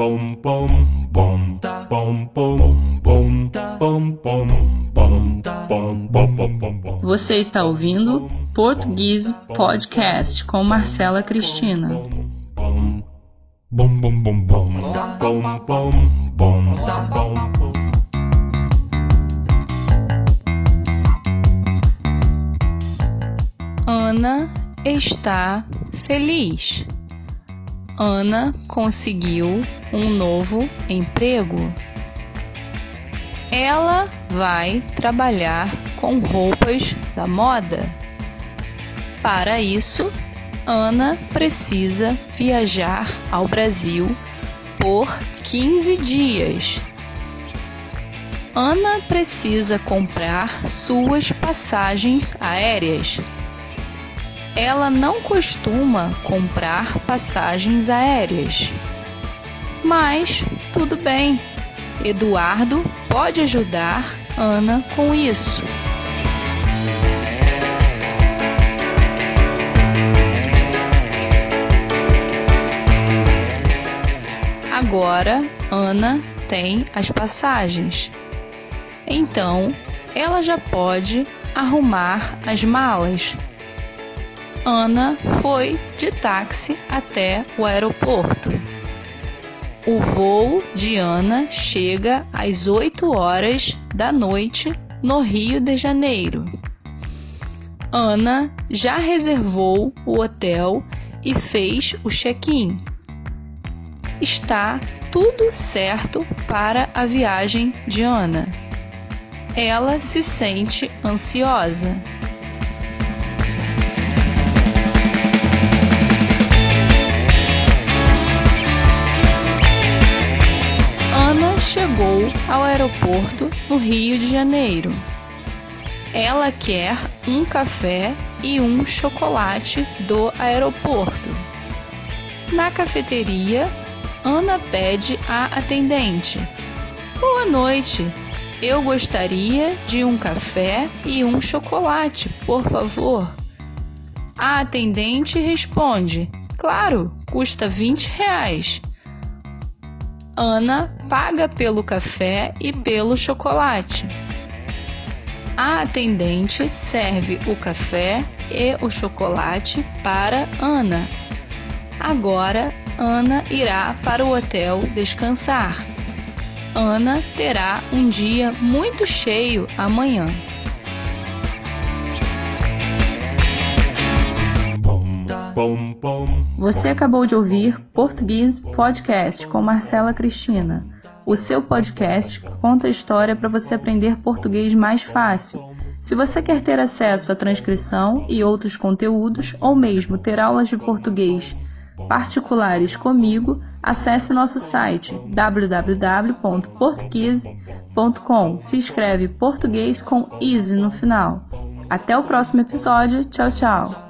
pom pom pom tá pom pom pom tá pom pom pom tá pom pom pom pom Você está ouvindo Português Podcast com Marcela Cristina. Bom bom bom bom bom pom pom bom bom tá Ana está feliz. Ana conseguiu um novo emprego. Ela vai trabalhar com roupas da moda. Para isso, Ana precisa viajar ao Brasil por 15 dias. Ana precisa comprar suas passagens aéreas. Ela não costuma comprar passagens aéreas. Mas tudo bem, Eduardo pode ajudar Ana com isso. Agora Ana tem as passagens. Então ela já pode arrumar as malas. Ana foi de táxi até o aeroporto. O voo de Ana chega às 8 horas da noite no Rio de Janeiro. Ana já reservou o hotel e fez o check-in. Está tudo certo para a viagem de Ana. Ela se sente ansiosa. Ao aeroporto no Rio de Janeiro. Ela quer um café e um chocolate do aeroporto. Na cafeteria, Ana pede à atendente: Boa noite, eu gostaria de um café e um chocolate, por favor. A atendente responde: Claro, custa 20 reais. Ana paga pelo café e pelo chocolate. A atendente serve o café e o chocolate para Ana. Agora Ana irá para o hotel descansar. Ana terá um dia muito cheio amanhã. Você acabou de ouvir Português Podcast com Marcela Cristina, o seu podcast que conta a história para você aprender português mais fácil. Se você quer ter acesso à transcrição e outros conteúdos, ou mesmo ter aulas de português particulares comigo, acesse nosso site www.portuguese.com. Se escreve português com easy no final. Até o próximo episódio. Tchau, tchau